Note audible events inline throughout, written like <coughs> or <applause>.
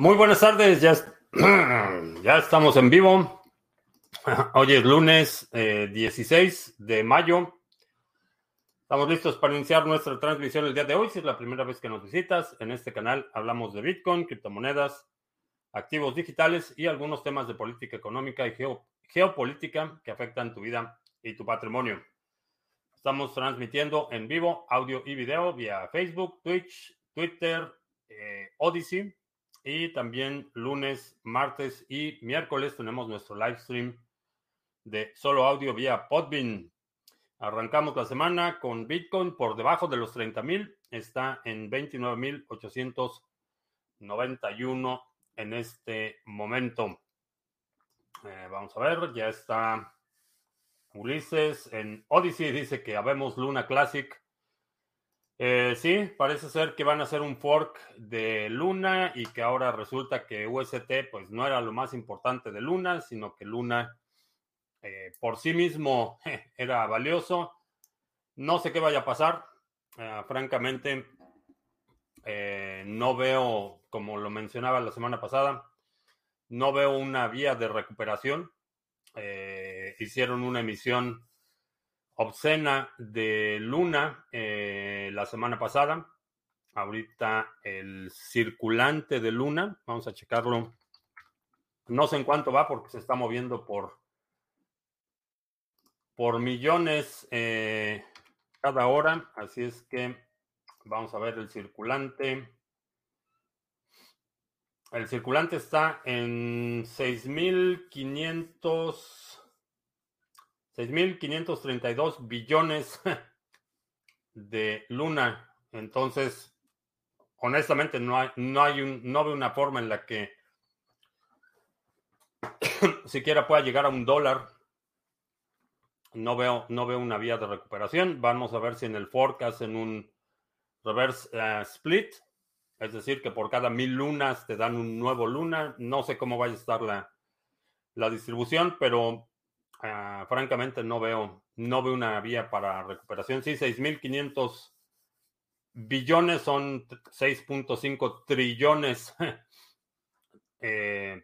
Muy buenas tardes, <clears throat> ya, estamos en vivo. Hoy es lunes 16 eh, de mayo. Estamos listos para iniciar nuestra transmisión el día de hoy. Si es la primera vez que nos visitas, en este canal hablamos de Bitcoin, criptomonedas, activos digitales y algunos temas de política económica y geopolítica que afectan tu vida y tu patrimonio. Estamos transmitiendo en vivo audio y video vía Facebook, Twitch, Twitter, eh, Odyssey y también lunes, martes y miércoles tenemos nuestro live stream de solo audio vía Podbean. Arrancamos la semana con Bitcoin por debajo de los 30 mil. Está en 29.891 en este momento. Eh, vamos a ver, ya está Ulises en Odyssey. Dice que habemos Luna Classic eh, sí, parece ser que van a hacer un fork de Luna y que ahora resulta que UST pues no era lo más importante de Luna, sino que Luna eh, por sí mismo <laughs> era valioso. No sé qué vaya a pasar. Eh, francamente, no veo, como lo mencionaba la semana pasada, no veo una vía de recuperación. hicieron una emisión obscena de Luna eh, la semana pasada. Ahorita el circulante de Luna, vamos a checarlo. No sé en cuánto va porque se está moviendo por, por millones eh, cada hora. Así es que vamos a ver el circulante. El circulante está en 6500 6.532 billones <laughs> de luna. Entonces, honestamente, no hay, no hay no veo una forma en la que <coughs> siquiera pueda llegar a un dólar. No veo, no veo una vía de recuperación. Vamos a ver si en el fork hacen un reverse eh, split. Es decir, que por cada mil lunas te dan un nuevo luna. No sé cómo vaya a estar la, la distribución, pero Ah, francamente no veo, no veo una vía para recuperación. Sí, 6.500 billones son 6.5 trillones <laughs> eh,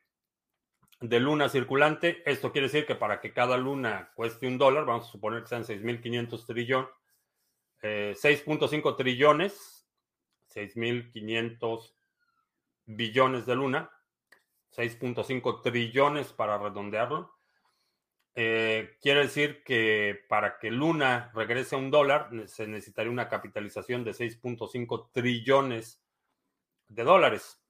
de luna circulante. Esto quiere decir que para que cada luna cueste un dólar, vamos a suponer que sean 6.500 trillones, 6.5 trillones, 6.500 billones de luna, 6.5 trillones para redondearlo. Eh, quiere decir que para que Luna regrese a un dólar se necesitaría una capitalización de 6.5 trillones de dólares.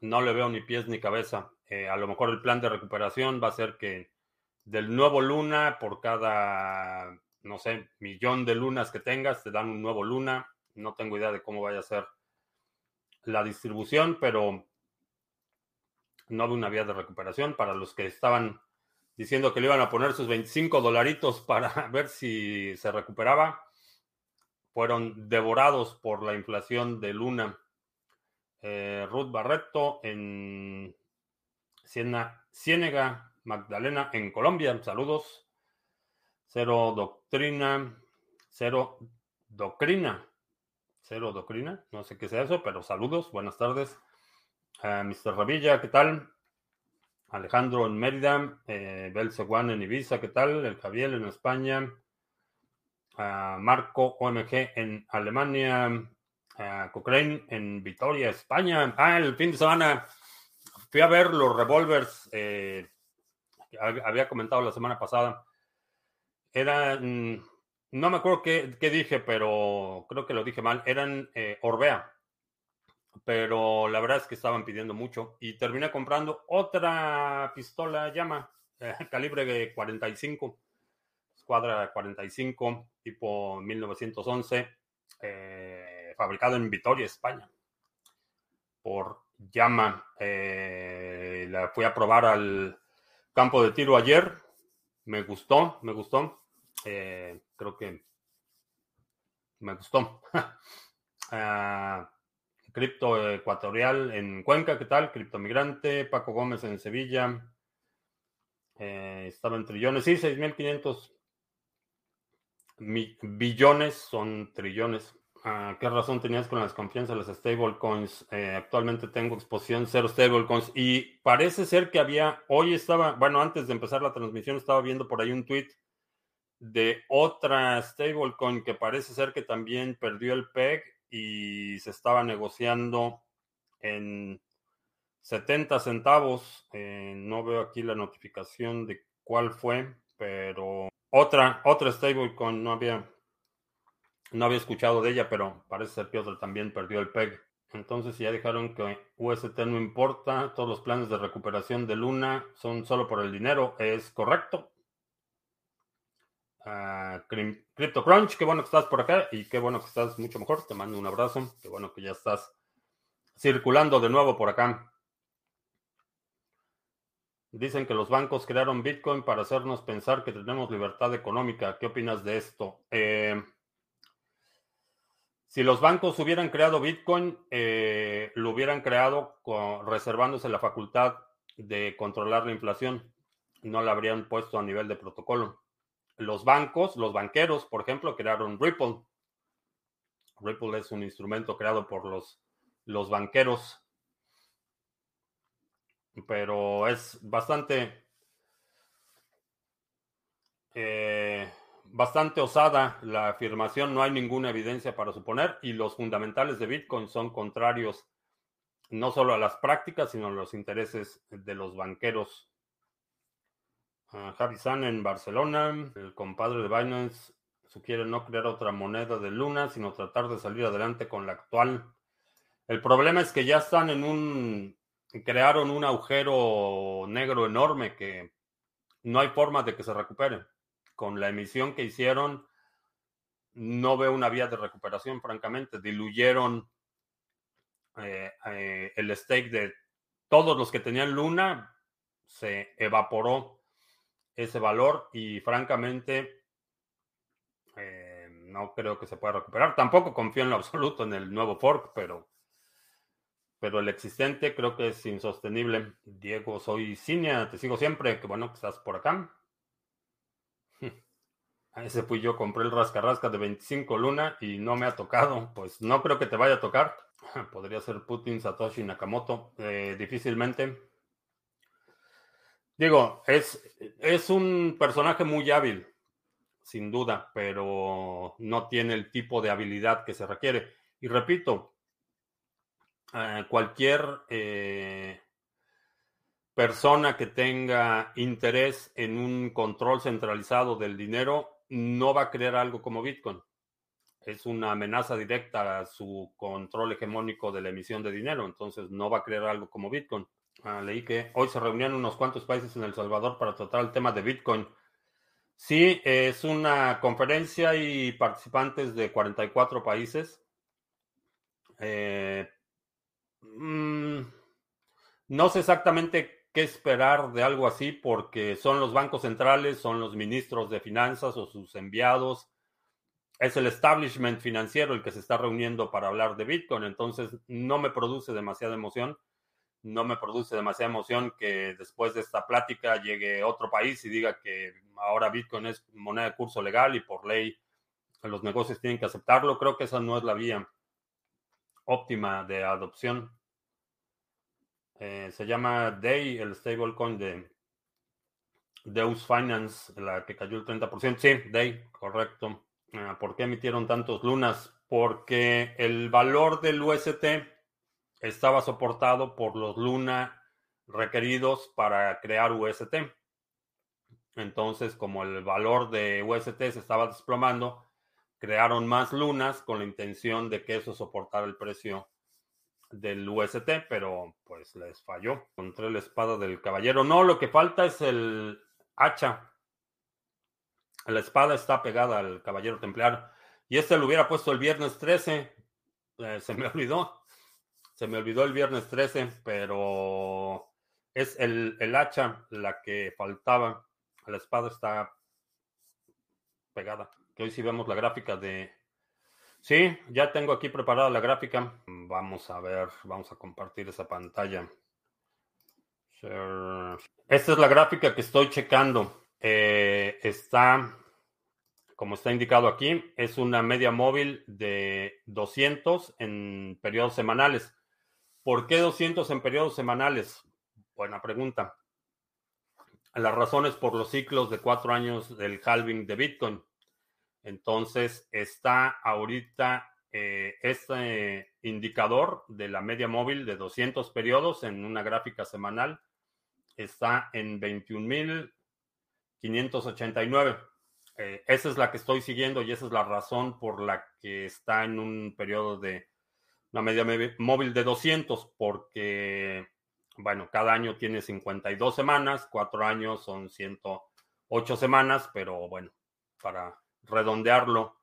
No le veo ni pies ni cabeza. Eh, a lo mejor el plan de recuperación va a ser que del nuevo Luna, por cada, no sé, millón de lunas que tengas, te dan un nuevo Luna. No tengo idea de cómo vaya a ser la distribución, pero no veo una vía de recuperación para los que estaban diciendo que le iban a poner sus 25 dolaritos para <laughs> ver si se recuperaba, fueron devorados por la inflación de Luna. Eh, Ruth Barreto en Siena, Ciénega, Magdalena en Colombia. Saludos. Cero Doctrina. Cero Doctrina. Cero Doctrina. No sé qué sea eso, pero saludos. Buenas tardes. Uh, Mr. Revilla, ¿qué tal? Alejandro en Mérida, eh, Belceguán en Ibiza, ¿qué tal? El Javier en España, Marco OMG en Alemania, Cochrane en Vitoria, España. Ah, el fin de semana fui a ver los revólveres, eh, había comentado la semana pasada. Eran, no me acuerdo qué, dije, pero creo que lo dije mal, eran eh, Orbea pero la verdad es que estaban pidiendo mucho y terminé comprando otra pistola llama eh, calibre 45, escuadra 45, tipo 1911, eh, fabricado en Vitoria, España, por llama. Eh, la fui a probar al campo de tiro ayer, me gustó, me gustó, creo que me gustó. <laughs> Ah, Cripto Ecuatorial en Cuenca, ¿qué tal? Cripto Migrante, Paco Gómez en Sevilla. Eh, estaba en trillones, sí, 6.500 billones, son trillones. Ah, ¿Qué razón tenías con la desconfianza de las stablecoins? Eh, actualmente tengo exposición cero stablecoins y parece ser que había, hoy estaba, bueno, antes de empezar la transmisión estaba viendo por ahí un tweet de otra stablecoin que parece ser que también perdió el PEG y se estaba negociando en 70 centavos. Eh, no veo aquí la notificación de cuál fue, pero otra, otra stablecoin no había, no había escuchado de ella, pero parece ser que otra también perdió el PEG. Entonces ya dijeron que UST no importa, todos los planes de recuperación de Luna son solo por el dinero. ¿Es correcto? Uh, CryptoCrunch, qué bueno que estás por acá y qué bueno que estás mucho mejor. Te mando un abrazo. Qué bueno que ya estás circulando de nuevo por acá. Dicen que los bancos crearon Bitcoin para hacernos pensar que tenemos libertad económica. ¿Qué opinas de esto? Eh, si los bancos hubieran creado Bitcoin, eh, lo hubieran creado reservándose la facultad de controlar la inflación. No la habrían puesto a nivel de protocolo. Los bancos, los banqueros, por ejemplo, crearon Ripple. Ripple es un instrumento creado por los, banqueros pero es bastante, eh, bastante osada la afirmación, no hay ninguna evidencia para suponer y los fundamentales de Bitcoin son contrarios no solo a las prácticas, sino a los intereses de los banqueros. Javi San en Barcelona, el compadre de Binance sugiere no crear otra moneda de Luna, sino tratar de salir adelante con la actual. El problema es que ya están en un crearon un agujero negro enorme que no hay forma de que se recupere. Con la emisión que hicieron, no veo una vía de recuperación, francamente. Diluyeron eh, eh, el stake de todos los que tenían Luna, se evaporó ese valor y francamente eh, no creo que se pueda recuperar. Tampoco confío en lo <laughs> absoluto en el nuevo fork, pero pero el existente creo que es insostenible. Diego, soy Cinia, te sigo siempre. Qué bueno que estás por acá. <laughs> Ese fui yo, compré el rascarrasca de 25 luna y no me ha tocado. Pues no creo que te vaya a tocar. <laughs> Podría ser Putin, Satoshi, Nakamoto. Eh, difícilmente. Digo, es, es un personaje muy hábil, sin duda, pero no tiene el tipo de habilidad que se requiere. Y repito, eh, cualquier eh, persona que tenga interés en un control centralizado del dinero no va a crear algo como Bitcoin. Es una amenaza directa a su control hegemónico de la emisión de dinero, entonces no va a crear algo como Bitcoin. Ah, leí que hoy se reunían unos cuantos países en El Salvador para tratar el tema de Bitcoin. Sí, es una conferencia y participantes de 44 países. Eh, Mm, no sé exactamente qué esperar de algo así porque son los bancos centrales, son los ministros de finanzas o sus enviados. Es el establishment financiero el que se está reuniendo para hablar de Bitcoin. Entonces no me produce demasiada emoción. No me produce demasiada emoción que después de esta plática llegue otro país y diga que ahora Bitcoin es moneda de curso legal y por ley los negocios tienen que aceptarlo. Creo que esa no es la vía óptima de adopción. Eh, se llama Day, el stablecoin de Deus Finance, la que cayó el 30%. Sí, Day, correcto. Ah, ¿Por qué emitieron tantos lunas? Porque el valor del UST estaba soportado por los Luna requeridos para crear UST. Entonces, como el valor de UST se estaba desplomando, crearon más lunas con la intención de que eso soportara el precio del UST, pero pues les falló. Encontré la espada del caballero. No, lo que falta es el hacha. La espada está pegada al caballero templar. Y este lo hubiera puesto el viernes 13. Eh, se me <laughs> olvidó. Se me olvidó el viernes 13, pero es el, el hacha la que faltaba. La espada está pegada. Que hoy sí vemos la gráfica de Sí, ya tengo aquí preparada la gráfica. Vamos a ver, vamos a compartir esa pantalla. Esta es la gráfica que estoy checando. Eh, está como está indicado aquí, es una media móvil de 200 en periodos semanales. ¿Por qué 200 en periodos semanales? Buena pregunta. La razón es por los ciclos de cuatro años del halving de Bitcoin. Entonces está ahorita eh, este indicador de la media móvil de 200 periodos en una gráfica semanal está en 21.589. Eh, esa es la que estoy siguiendo y esa es la razón por la que está en un periodo de una media móvil de 200, porque, bueno, cada año tiene 52 semanas, cuatro años son 108 semanas, pero bueno, para redondearlo,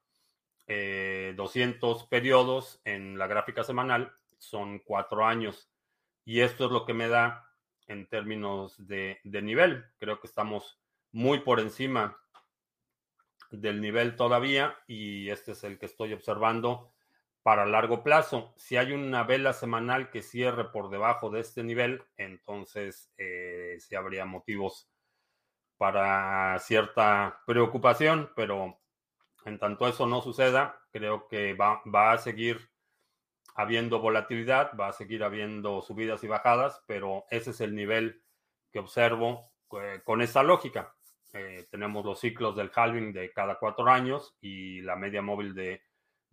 200 eh, periodos en la gráfica semanal son cuatro años. Y esto es lo que me da en términos de nivel. Creo que estamos muy por encima del nivel todavía y este es el que estoy observando para largo plazo. Si hay una vela semanal que cierre por debajo de este nivel, entonces eh, sí habría motivos para cierta preocupación, pero en tanto eso no suceda, creo que va, a seguir habiendo volatilidad, va a seguir habiendo subidas y bajadas, pero ese es el nivel que observo eh, con esa lógica. Eh, tenemos los ciclos del halving de cada cuatro años y la media móvil de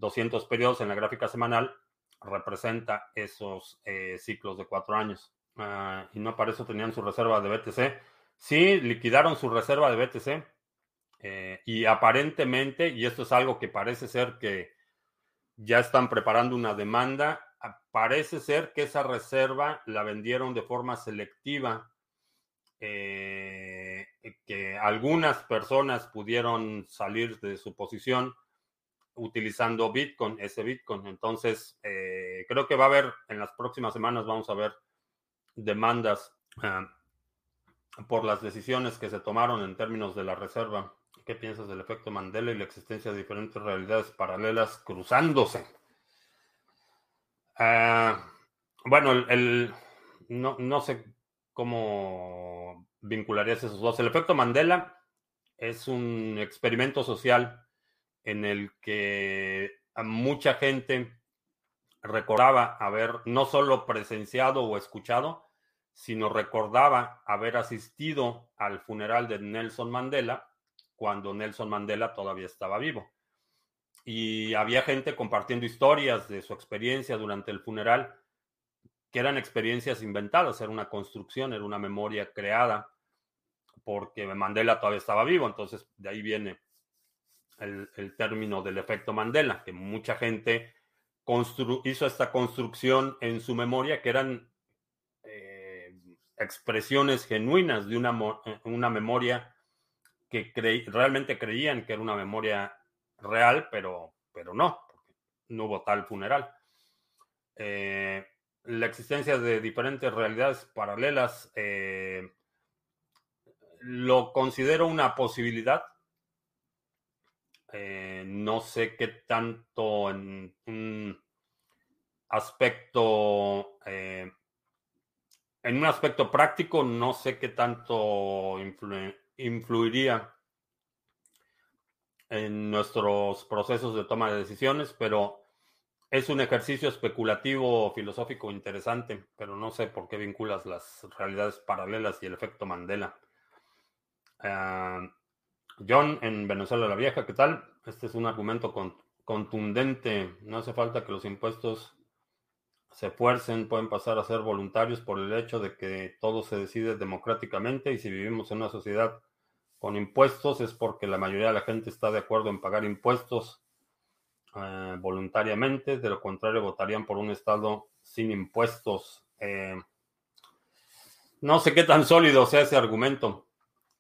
200 periodos en la gráfica semanal representa esos eh, ciclos de cuatro años. Ah, y no para eso tenían su reserva de BTC. Sí, liquidaron su reserva de BTC eh, y aparentemente, y esto es algo que parece ser que ya están preparando una demanda, parece ser que esa reserva la vendieron de forma selectiva eh, que algunas personas pudieron salir de su posición utilizando Bitcoin, ese Bitcoin. Entonces, eh, creo que va a haber, en las próximas semanas vamos a ver demandas ah, por las decisiones que se tomaron en términos de la reserva. ¿Qué piensas del efecto Mandela y la existencia de diferentes realidades paralelas cruzándose? Ah, bueno, el, no, no sé cómo vincularías esos dos. El efecto Mandela es un experimento social en el que mucha gente recordaba haber no solo presenciado o escuchado, sino recordaba haber asistido al funeral de Nelson Mandela cuando Nelson Mandela todavía estaba vivo. Y había gente compartiendo historias de su experiencia durante el funeral que eran experiencias inventadas, era una construcción, era una memoria creada, porque Mandela todavía estaba vivo, entonces de ahí viene el, término del efecto Mandela, que mucha gente hizo esta construcción en su memoria, que eran eh, expresiones genuinas de una, una memoria que realmente creían que era una memoria real, pero, pero no, no hubo tal funeral. Eh, la existencia de diferentes realidades paralelas eh, lo considero una posibilidad. Eh, no sé qué tanto en un aspecto, eh, en un aspecto práctico, no sé qué tanto influiría en nuestros procesos de toma de decisiones, pero es un ejercicio especulativo filosófico interesante, pero no sé por qué vinculas las realidades paralelas y el efecto Mandela. Ah, John, en Venezuela la Vieja, ¿qué tal? Este es un argumento contundente. No hace falta que los impuestos se fuercen, pueden pasar a ser voluntarios por el hecho de que todo se decide democráticamente y si vivimos en una sociedad con impuestos es porque la mayoría de la gente está de acuerdo en pagar impuestos eh, voluntariamente, de lo contrario votarían por un Estado sin impuestos. Eh, no sé qué tan sólido sea ese argumento.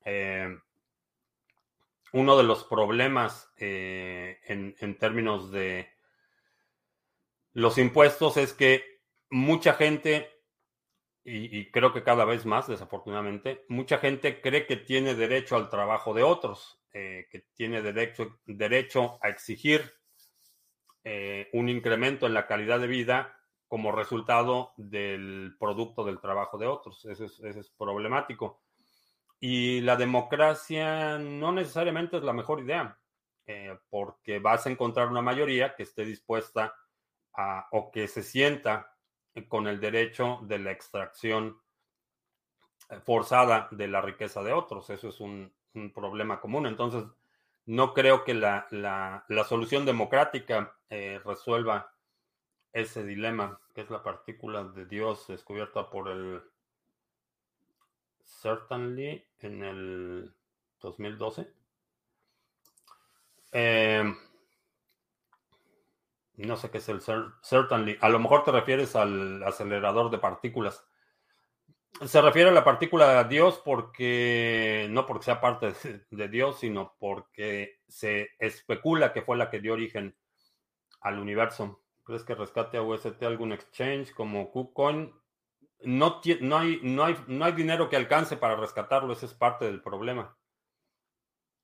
Eh, uno de los problemas en, términos de los impuestos es que mucha gente, y, creo que cada vez más, desafortunadamente, mucha gente cree que tiene derecho al trabajo de otros, que tiene derecho, derecho a exigir eh, un incremento en la calidad de vida como resultado del producto del trabajo de otros. Eso es, problemático. Y la democracia no necesariamente es la mejor idea. eh, porque vas a encontrar una mayoría que esté dispuesta a, o que se sienta con el derecho de la extracción eh, forzada de la riqueza de otros. Eso es un, problema común. Entonces, no creo que la, solución democrática eh, resuelva ese dilema, que es la partícula de Dios descubierta por el Certainly en el 2012. Eh, no sé qué es el Certainly. A lo mejor te refieres al acelerador de partículas. Se refiere a la partícula Dios porque, no porque sea parte de, Dios, sino porque se especula que fue la que dio origen al universo. ¿Crees que rescate a UST algún exchange como KuCoin? No, no, hay, no, hay, no hay dinero que alcance para rescatarlo, ese es parte del problema.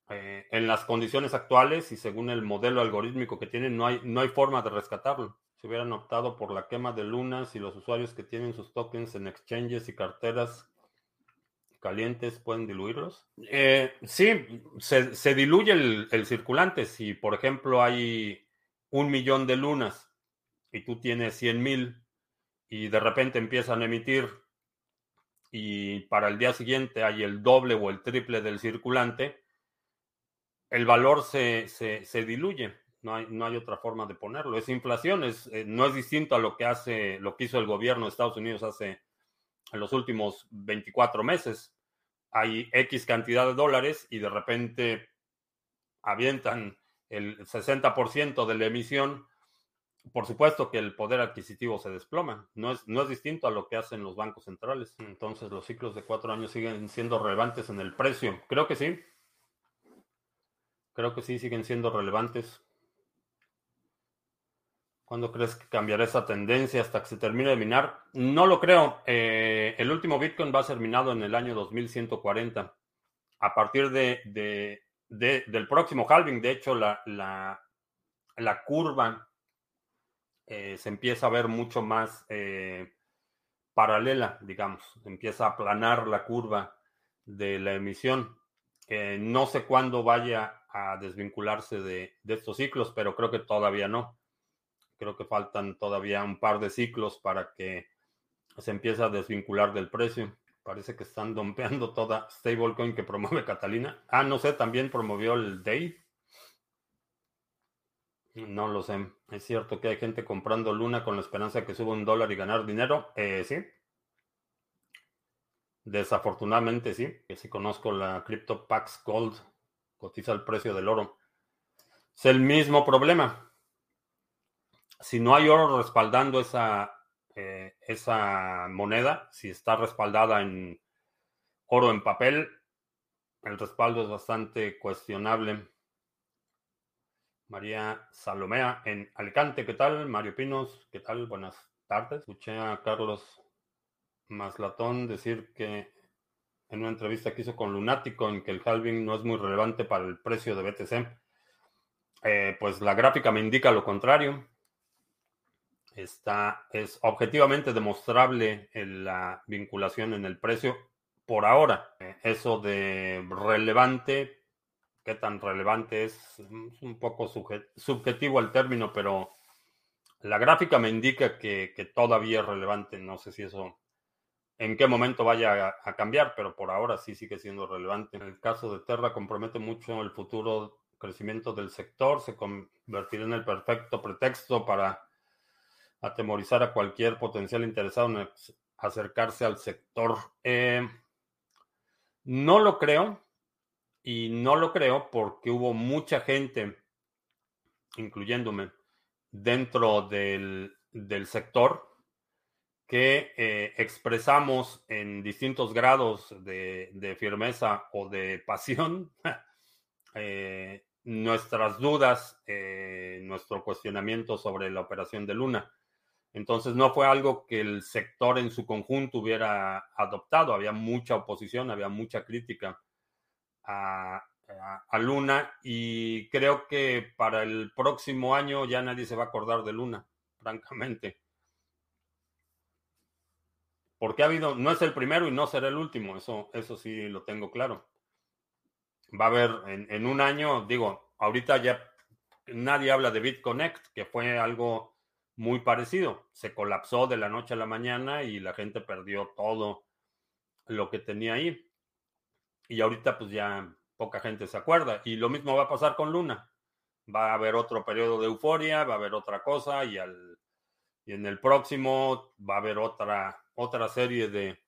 Eh, en las condiciones actuales y según el modelo algorítmico que tienen, no hay, no hay forma de rescatarlo. Si hubieran optado por la quema de lunas y los usuarios que tienen sus tokens en exchanges y carteras calientes pueden diluirlos. Eh, sí, se, diluye el, circulante. Si, por ejemplo, hay un millón de lunas y tú tienes 100 mil y de repente empiezan a emitir y para el día siguiente hay el doble o el triple del circulante, el valor se, se, diluye. No hay, no hay, otra forma de ponerlo. Es inflación, es, eh, no es distinto a lo que hace, lo que hizo el gobierno de Estados Unidos hace en los últimos 24 meses. Hay X cantidad de dólares y de repente avientan el 60% de la emisión. Por supuesto que el poder adquisitivo se desploma. No es, no es distinto a lo que hacen los bancos centrales. Entonces los ciclos de cuatro años siguen siendo relevantes en el precio. Creo que sí. Creo que sí siguen siendo relevantes. ¿Cuándo crees que cambiará esa tendencia hasta que se termine de minar? No lo creo. Eh, el último Bitcoin va a ser minado en el año 2140. A partir de, del próximo halving, de hecho, la, la, curva eh, se empieza a ver mucho más eh, paralela, digamos. Empieza a aplanar la curva de la emisión. no sé cuándo vaya a desvincularse de, estos ciclos, pero creo que todavía no. Creo que faltan todavía un par de ciclos para que se empiece a desvincular del precio. Parece que están <laughs> dompeando toda stablecoin que promueve Catalina. Ah, no sé, también promovió el DAY. No lo sé. Es cierto que hay gente comprando Luna con la esperanza de que suba un dólar y ganar dinero. Eh, sí. Desafortunadamente sí. Que sí conozco la Crypto Pax Gold cotiza el precio del oro. Es el mismo problema. Si no hay oro respaldando esa, eh, esa moneda, si está respaldada en oro en papel, el respaldo es bastante cuestionable. María Salomea en Alicante, ¿qué tal? Mario Pinos, ¿qué tal? Buenas tardes. Escuché a Carlos Maslatón decir que en una entrevista que hizo con Lunático en que el halving no es muy relevante para el precio de BTC. Eh, pues la gráfica me indica lo contrario. Está, es objetivamente demostrable la vinculación en el precio por ahora. Eh, eso de relevante, qué tan relevante es, es un poco subjetivo el término, pero la gráfica me indica que, que todavía es relevante. No sé si eso en qué momento vaya a, cambiar, pero por ahora sí sigue siendo relevante. En el caso de Terra compromete mucho el futuro crecimiento del sector, se convertirá en el perfecto pretexto para atemorizar a cualquier potencial interesado en acercarse al sector. Eh, no lo creo, y no lo creo porque hubo mucha gente, incluyéndome, dentro del, del sector que eh, expresamos en distintos grados de, firmeza o de pasión <laughs> eh, nuestras dudas, eh, nuestro cuestionamiento sobre la operación de Luna. Entonces no fue algo que el sector en su conjunto hubiera adoptado, había mucha oposición, había mucha crítica a, a Luna y creo que para el próximo año ya nadie se va a acordar de Luna, francamente porque ha habido, no es el primero y no será el último, eso, eso sí lo tengo claro. Va a haber en, un año, digo, ahorita ya nadie habla de BitConnect, que fue algo muy parecido. Se colapsó de la noche a la mañana y la gente perdió todo lo que tenía ahí. Y ahorita pues ya poca gente se acuerda. Y lo mismo va a pasar con Luna. Va a haber otro periodo de euforia, va a haber otra cosa y, al, y en el próximo va a haber otra, otra serie de,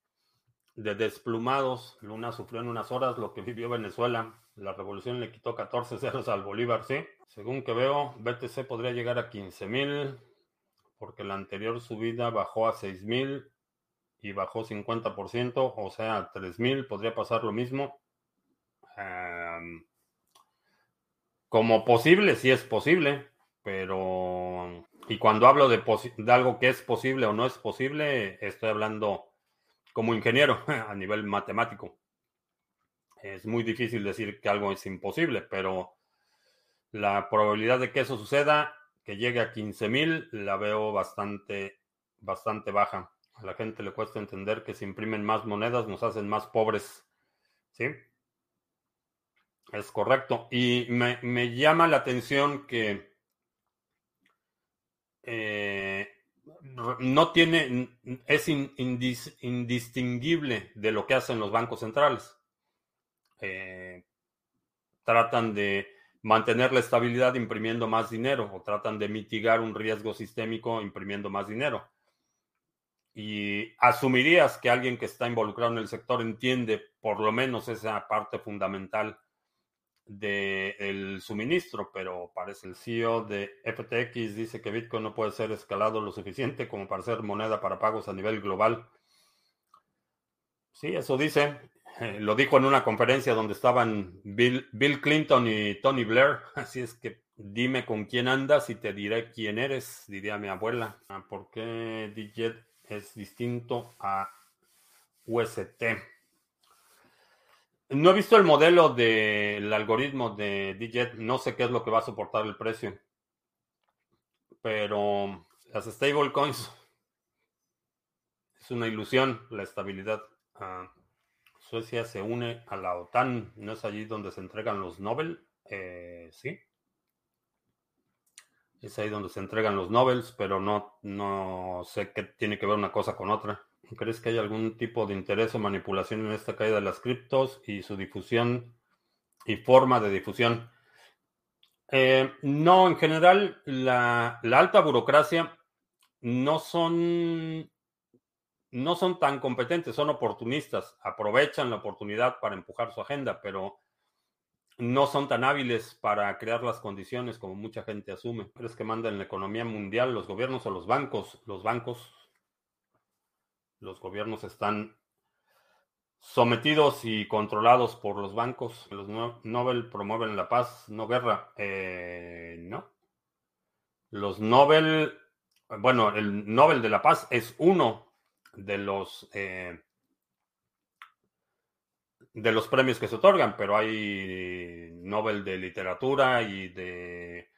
de desplumados. Luna sufrió en unas horas lo que vivió Venezuela. La revolución le quitó 14 ceros al Bolívar, sí. Según que veo, BTC podría llegar a 15 mil porque la anterior subida bajó a 6 mil y bajó 50%, o sea, a 3 mil podría pasar lo mismo. como posible, sí es posible, pero... Y cuando hablo de, de algo que es posible o no es posible, estoy hablando como ingeniero <laughs> a nivel matemático. Es muy difícil decir que algo es imposible, pero la probabilidad de que eso suceda, que llegue a 15.000, la veo bastante, bastante baja. A la gente le cuesta entender que si imprimen más monedas nos hacen más pobres. ¿Sí? Es correcto. Y me, llama la atención que eh, no tiene, es indistinguible de lo que hacen los bancos centrales. Eh, tratan de mantener la estabilidad imprimiendo más dinero o tratan de mitigar un riesgo sistémico imprimiendo más dinero. Y asumirías que alguien que está involucrado en el sector entiende por lo menos esa parte fundamental del suministro, pero parece el CEO de FTX dice que Bitcoin no puede ser escalado lo suficiente como para ser moneda para pagos a nivel global. Sí, eso dice. Eh, lo dijo en una conferencia donde estaban Bill, Bill Clinton y Tony Blair. <laughs> Así es que dime con quién andas y te diré quién eres, diría mi abuela. Ah, ¿Por qué DJet es distinto a UST? No he visto el modelo del algoritmo de DJet, no sé qué es lo que va a soportar el precio. Pero las stablecoins es una ilusión la estabilidad. Ah, Suecia se une a la OTAN, ¿no es allí donde se entregan los Nobel? Eh, sí. Es ahí donde se entregan los Nobels, pero no, no sé qué tiene que ver una cosa con otra. ¿Crees que hay algún tipo de interés o manipulación en esta caída de las criptos y su difusión y forma de difusión? Eh, no, en general, la, alta burocracia no son, no son tan competentes, son oportunistas, aprovechan la oportunidad para empujar su agenda, pero no son tan hábiles para crear las condiciones como mucha gente asume. ¿Crees que mandan la economía mundial los gobiernos o los bancos? Los bancos los gobiernos están sometidos y controlados por los bancos. Los Nobel promueven la paz, no guerra. Eh, no. Los Nobel, bueno, el Nobel de la Paz es uno de los eh, de los premios que se otorgan, pero hay Nobel de literatura y de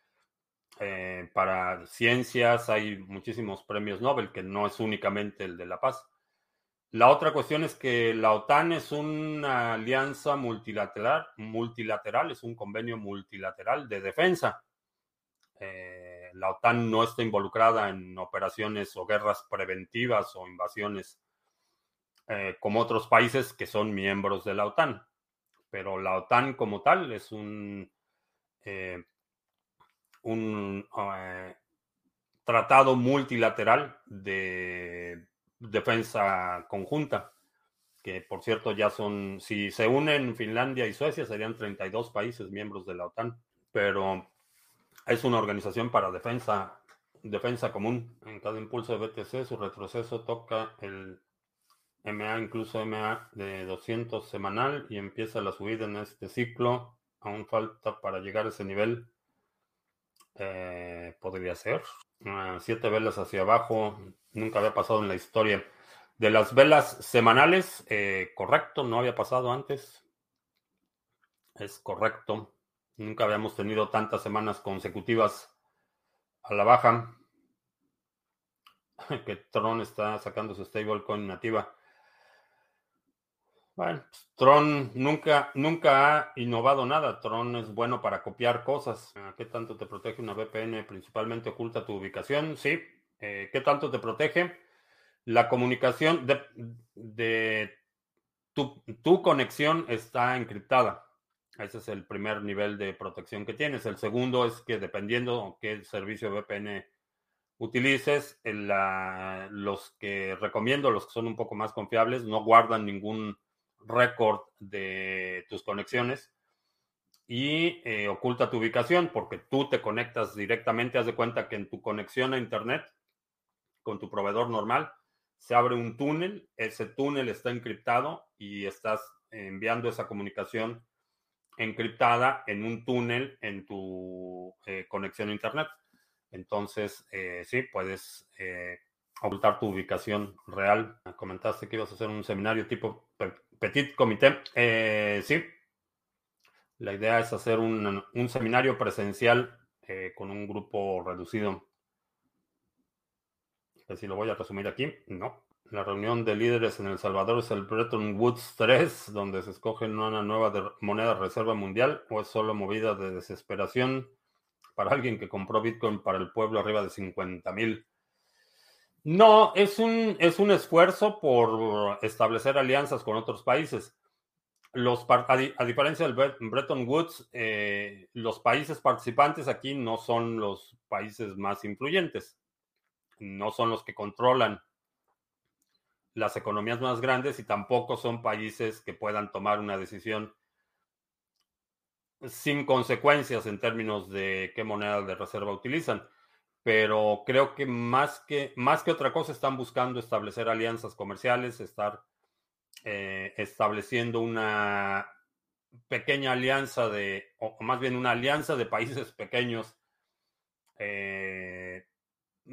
eh, para ciencias hay muchísimos premios Nobel que no es únicamente el de la paz. La otra cuestión es que la OTAN es una alianza multilateral, multilateral es un convenio multilateral de defensa. Eh, la OTAN no está involucrada en operaciones o guerras preventivas o invasiones eh, como otros países que son miembros de la OTAN. Pero la OTAN como tal es un, eh, un tratado multilateral de defensa conjunta, que por cierto ya son, si se unen Finlandia y Suecia, serían 32 países miembros de la OTAN, pero es una organización para defensa, defensa común. En cada impulso de BTC, su retroceso toca el MA, incluso MA de 200 semanal y empieza la subida en este ciclo. Aún falta para llegar a ese nivel. Eh, podría ser. Ah, siete velas hacia abajo, nunca había pasado en la historia. De las velas semanales, eh, correcto, no había pasado antes. Es correcto. Nunca habíamos tenido tantas semanas consecutivas a la baja. <laughs> que Tron está sacando su stablecoin nativa. Bueno, pues, Tron nunca, nunca ha innovado nada. Tron es bueno para copiar cosas. Ah, ¿Qué tanto te protege una VPN? Principalmente oculta tu ubicación. Sí. Eh, ¿Qué tanto te protege? La comunicación de, tu conexión está encriptada. Ese es el primer nivel de protección que tienes. El segundo es que dependiendo qué servicio VPN utilices, los que recomiendo, los que son un poco más confiables, no guardan ningún récord de tus conexiones y eh, oculta tu ubicación porque tú te conectas directamente, haz de cuenta que en tu conexión a Internet con tu proveedor normal se abre un túnel, ese túnel está encriptado y estás enviando esa comunicación encriptada en un túnel en tu eh, conexión a Internet. Entonces, eh, sí, puedes eh, ocultar tu ubicación real. Comentaste que ibas a hacer un seminario tipo Petit Comité. sí, la idea es hacer un, seminario presencial con un grupo reducido. Si lo voy a resumir aquí, no. La reunión de líderes en El Salvador es el Bretton Woods 3, donde se escoge una nueva moneda reserva mundial, o es solo movida de desesperación para alguien que compró Bitcoin para el pueblo arriba de 50 mil. No, es un, es un esfuerzo por establecer alianzas con otros países. Los, a, diferencia del Bretton Woods, eh, los países participantes aquí no son los países más influyentes, no son los que controlan las economías más grandes y tampoco son países que puedan tomar una decisión sin consecuencias en términos de qué moneda de reserva utilizan. Pero creo que más que, más que otra cosa están buscando establecer alianzas comerciales, estar eh, estableciendo una pequeña alianza de, o más bien una alianza de países <laughs> pequeños, eh,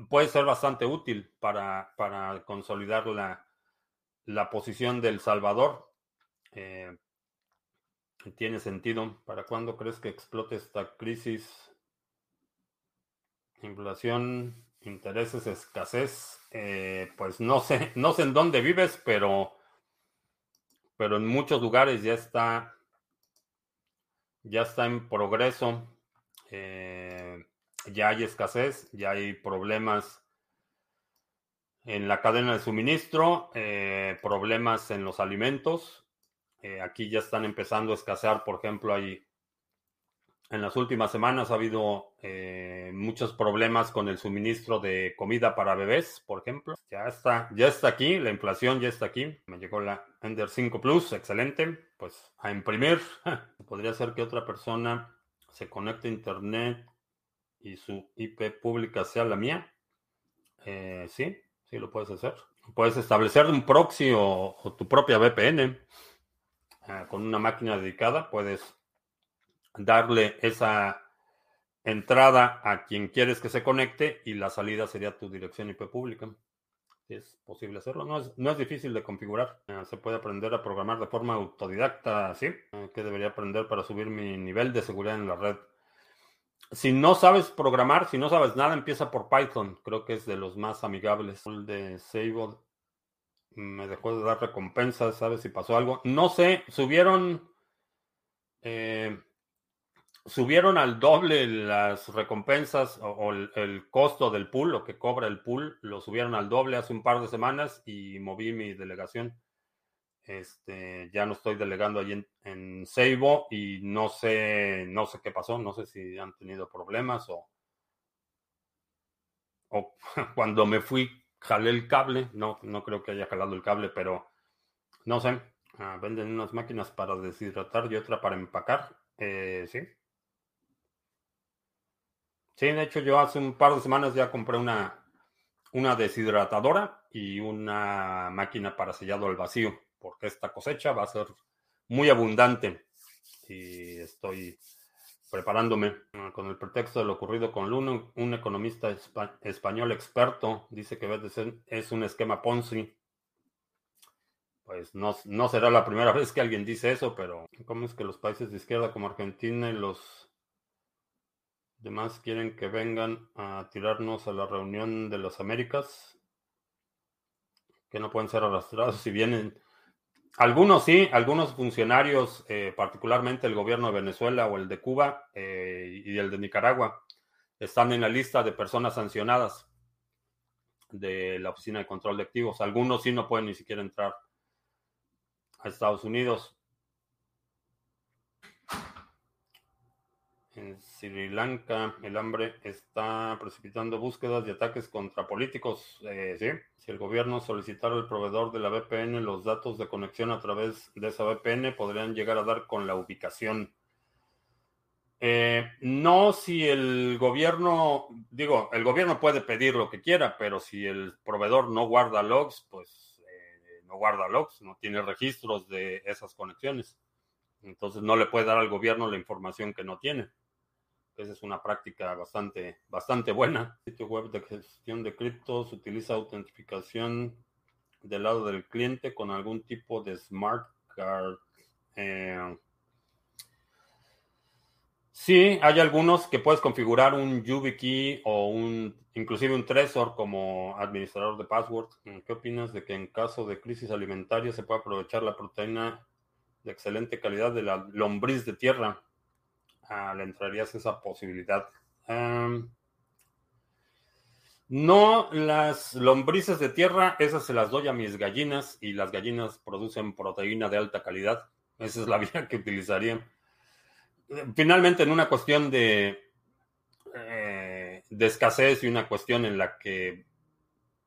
puede ser bastante útil para, para consolidar la, la posición del Salvador. Eh, tiene sentido. ¿Para cuándo crees que explote esta crisis? Inflación, intereses, escasez. Eh, pues no sé, no sé en dónde vives, pero, pero en muchos lugares ya está, ya está en progreso. Eh, ya hay escasez, ya hay problemas en la cadena de suministro, eh, problemas en los alimentos. Aquí ya están empezando a escasear, por ejemplo, hay, en las últimas semanas ha habido eh, muchos problemas con el suministro de comida para bebés, por ejemplo. Ya está, ya está aquí, la inflación ya está aquí. Me llegó la Ender 5 Plus, excelente. Pues a imprimir. <laughs> Podría ser que otra persona se conecte a Internet y su IP pública sea la mía. sí, Sí, lo puedes hacer. Puedes establecer un proxy o, tu propia VPN. Ah, con una máquina dedicada puedes darle esa entrada a quien quieres que se conecte y la salida sería tu dirección IP pública. Es posible hacerlo, no es, no es difícil de configurar. Ah, se puede aprender a programar de forma autodidacta, ¿sí? Ah, ¿Qué debería aprender para subir mi nivel de seguridad en la red? Si no sabes programar, si no sabes nada, empieza por Python. Creo que es de los más amigables. El de Sable me dejó de dar recompensas, ¿sabes si pasó algo? No sé, subieron... Eh, subieron al doble las recompensas o, el, costo del pool, lo que cobra el pool, lo subieron al doble hace un par de semanas y moví mi delegación. Este, ya no estoy delegando allí en, en Seibo y no sé, no sé qué pasó, no sé si han tenido problemas o, o <laughs> cuando me fui jalé el cable, no, no creo que haya jalado el cable, pero no sé, ah, venden unas máquinas para deshidratar y otra para empacar, eh, sí. Sí, de hecho yo hace un par de semanas ya compré una, una deshidratadora y una máquina para sellado al vacío porque esta cosecha va a ser muy abundante y estoy preparándome con el pretexto de lo ocurrido con Luno. Un economista español experto dice que es un esquema Ponzi. Pues no, no será la primera <laughs> vez que alguien dice eso, pero ¿cómo es que los países de izquierda como Argentina y los demás quieren que vengan a tirarnos a la reunión de las Américas? Que no pueden ser arrastrados si vienen Algunos sí, algunos funcionarios, eh, particularmente el gobierno de Venezuela o el de Cuba eh, y el de Nicaragua, están en la lista de personas sancionadas de la Oficina de Control de Activos. Algunos sí no pueden ni siquiera entrar a Estados Unidos. En Sri Lanka, el hambre está precipitando búsquedas y ataques contra políticos. Eh, si el gobierno solicitara al proveedor de la VPN los datos de conexión a través de esa VPN, podrían llegar a dar con la ubicación. Eh, no si el gobierno, digo, el gobierno puede pedir lo que quiera, pero si el proveedor no guarda logs, pues eh, no guarda logs, no tiene registros de esas conexiones. Entonces no le puede dar al gobierno la información que no tiene. Esa es una práctica bastante, bastante buena. El sitio web de gestión de criptos utiliza autentificación del lado del cliente con algún tipo de smart card. Eh, sí, hay algunos que puedes configurar un YubiKey o un, inclusive un Trezor como administrador de password. ¿Qué opinas de que en caso de crisis alimentaria se pueda aprovechar la proteína de excelente calidad de la lombriz de tierra? Le entrarías esa posibilidad. no, las lombrices de tierra, esas se las doy a mis gallinas y las gallinas producen proteína de alta calidad. Esa es la <laughs> vía que utilizaría. Finalmente, en una cuestión de, eh, de escasez y una cuestión en la que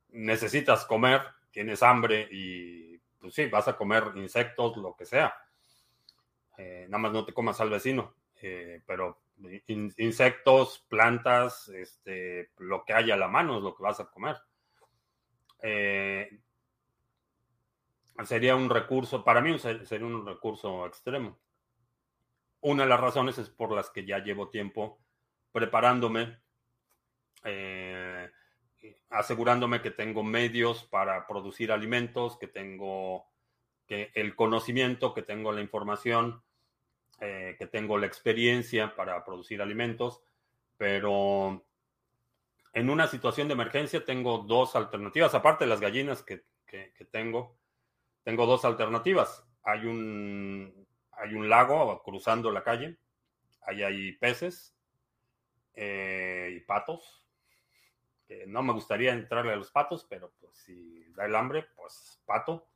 necesitas comer, tienes hambre y pues sí, vas a comer insectos, lo que sea. Eh, nada más no te comas al vecino. Eh, pero insectos, plantas, este, lo que haya a la mano es lo que vas a comer. Eh, sería un recurso, para mí sería un recurso extremo. Una de las razones es por las que ya llevo tiempo preparándome, eh, asegurándome que tengo medios para producir alimentos, que tengo que el conocimiento, que tengo la información, eh, que tengo la experiencia para producir alimentos, pero en una situación de emergencia tengo dos alternativas, aparte de las gallinas que, tengo, tengo dos alternativas. Hay un, hay un lago cruzando la calle, hay peces eh, y patos, que no me gustaría entrarle a los patos, pero pues si da el hambre, pues pato.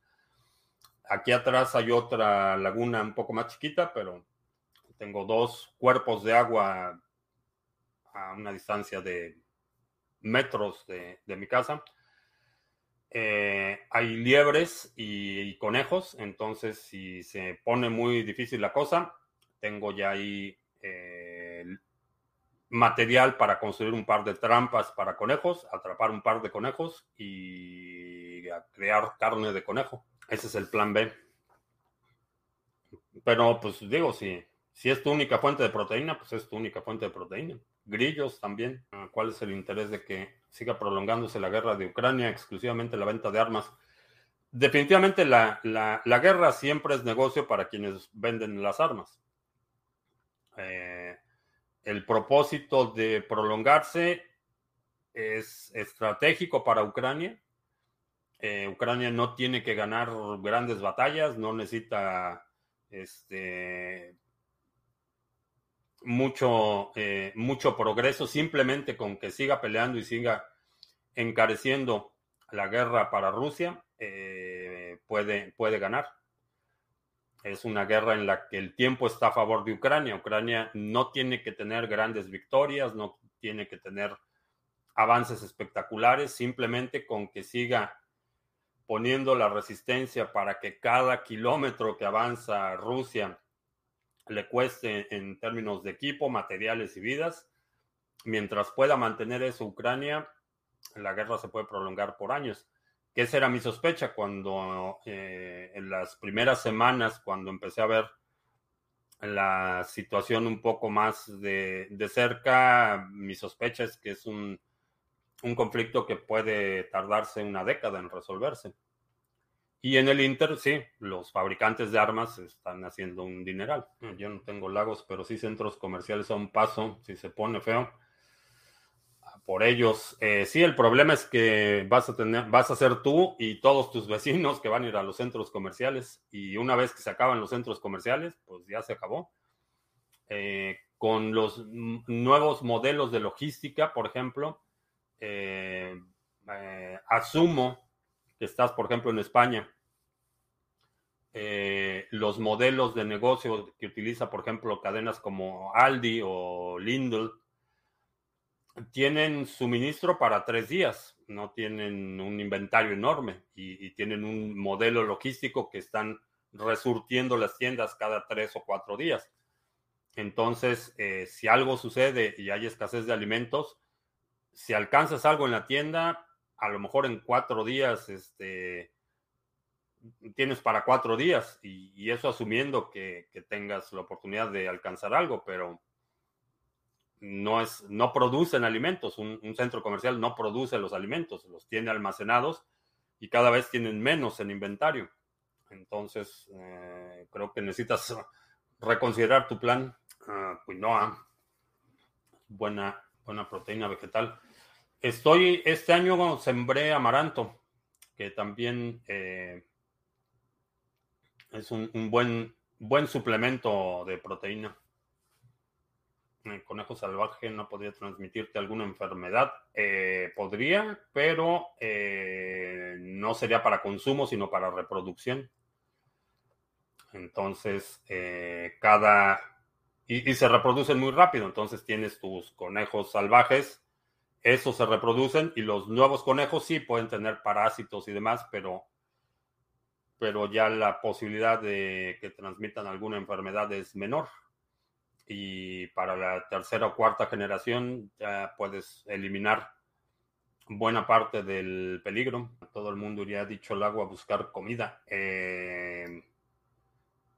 Aquí atrás hay otra laguna un poco más chiquita, pero tengo dos cuerpos de agua a una distancia de metros de, mi casa. Eh, hay liebres y, conejos, entonces si se pone muy difícil la cosa, tengo ya ahí eh, material para construir un par de trampas para conejos, atrapar un par de conejos y crear carne de conejo. Ese es el plan B. Pero pues digo, si si es tu única fuente de proteína, pues es tu única fuente de proteína. Grillos también. Ah, ¿Cuál es el interés de que siga prolongándose la guerra de Ucrania, exclusivamente la venta de armas? Definitivamente la, guerra siempre es negocio para quienes venden las armas. Eh, el propósito de prolongarse es estratégico para Ucrania. Eh, Ucrania no tiene que ganar grandes batallas, no necesita este, mucho, eh, mucho progreso simplemente con que siga peleando y siga encareciendo la guerra para Rusia, eh, puede, puede ganar. Es una guerra en la que el tiempo está a favor de Ucrania. Ucrania no tiene que tener grandes victorias, no tiene que tener avances espectaculares, simplemente con que siga poniendo la resistencia para que cada kilómetro que avanza Rusia le cueste en términos de equipo, materiales y vidas. Mientras pueda mantener eso Ucrania, la guerra se puede prolongar por años. Que esa era mi sospecha cuando eh, en las primeras semanas, cuando empecé a ver la situación un poco más de, de cerca, mi sospecha es que es un, un conflicto que puede tardarse una década en resolverse. Y en el Inter, sí, los fabricantes de armas están haciendo un dineral. Yo no tengo lagos, pero sí centros comerciales a un paso. Si se pone feo, por ellos. Eh, sí, el problema es que vas a tener, vas a ser tú y todos tus vecinos que van a ir a los centros comerciales. Y una vez que se acaban los centros comerciales, pues ya se acabó. Eh, con los nuevos modelos de logística, por ejemplo, eh, asumo que estás, por ejemplo, en España. los modelos de negocio que utiliza, por ejemplo, cadenas como Aldi o Lidl, tienen suministro para tres días, no tienen un inventario enorme y, tienen un modelo logístico que están resurtiendo las tiendas cada tres o cuatro días. Entonces, eh, si algo sucede y hay escasez de alimentos, si alcanzas algo en la tienda, a lo mejor en cuatro días, este, tienes para cuatro días y, eso asumiendo que, tengas la oportunidad de alcanzar algo, pero no, es, no producen alimentos. Un, centro comercial no produce los alimentos, los tiene almacenados y cada vez tienen menos en inventario. Entonces, eh, creo que necesitas reconsiderar tu plan. Uh, quinoa, buena, buena proteína vegetal. Estoy, este año sembré amaranto, que también eh, es un, buen, buen suplemento de proteína el conejo salvaje no podría transmitirte alguna enfermedad. Eh, podría, pero eh, no sería para consumo, sino para reproducción. Entonces, cada... Y, se reproducen muy rápido. Entonces tienes tus conejos salvajes, esos se reproducen y los nuevos conejos sí pueden tener parásitos y demás, pero, pero ya la posibilidad de que transmitan alguna enfermedad es menor y para la tercera o cuarta generación ya puedes eliminar buena parte del peligro. Todo el mundo iría dicho el agua a buscar comida. Eh,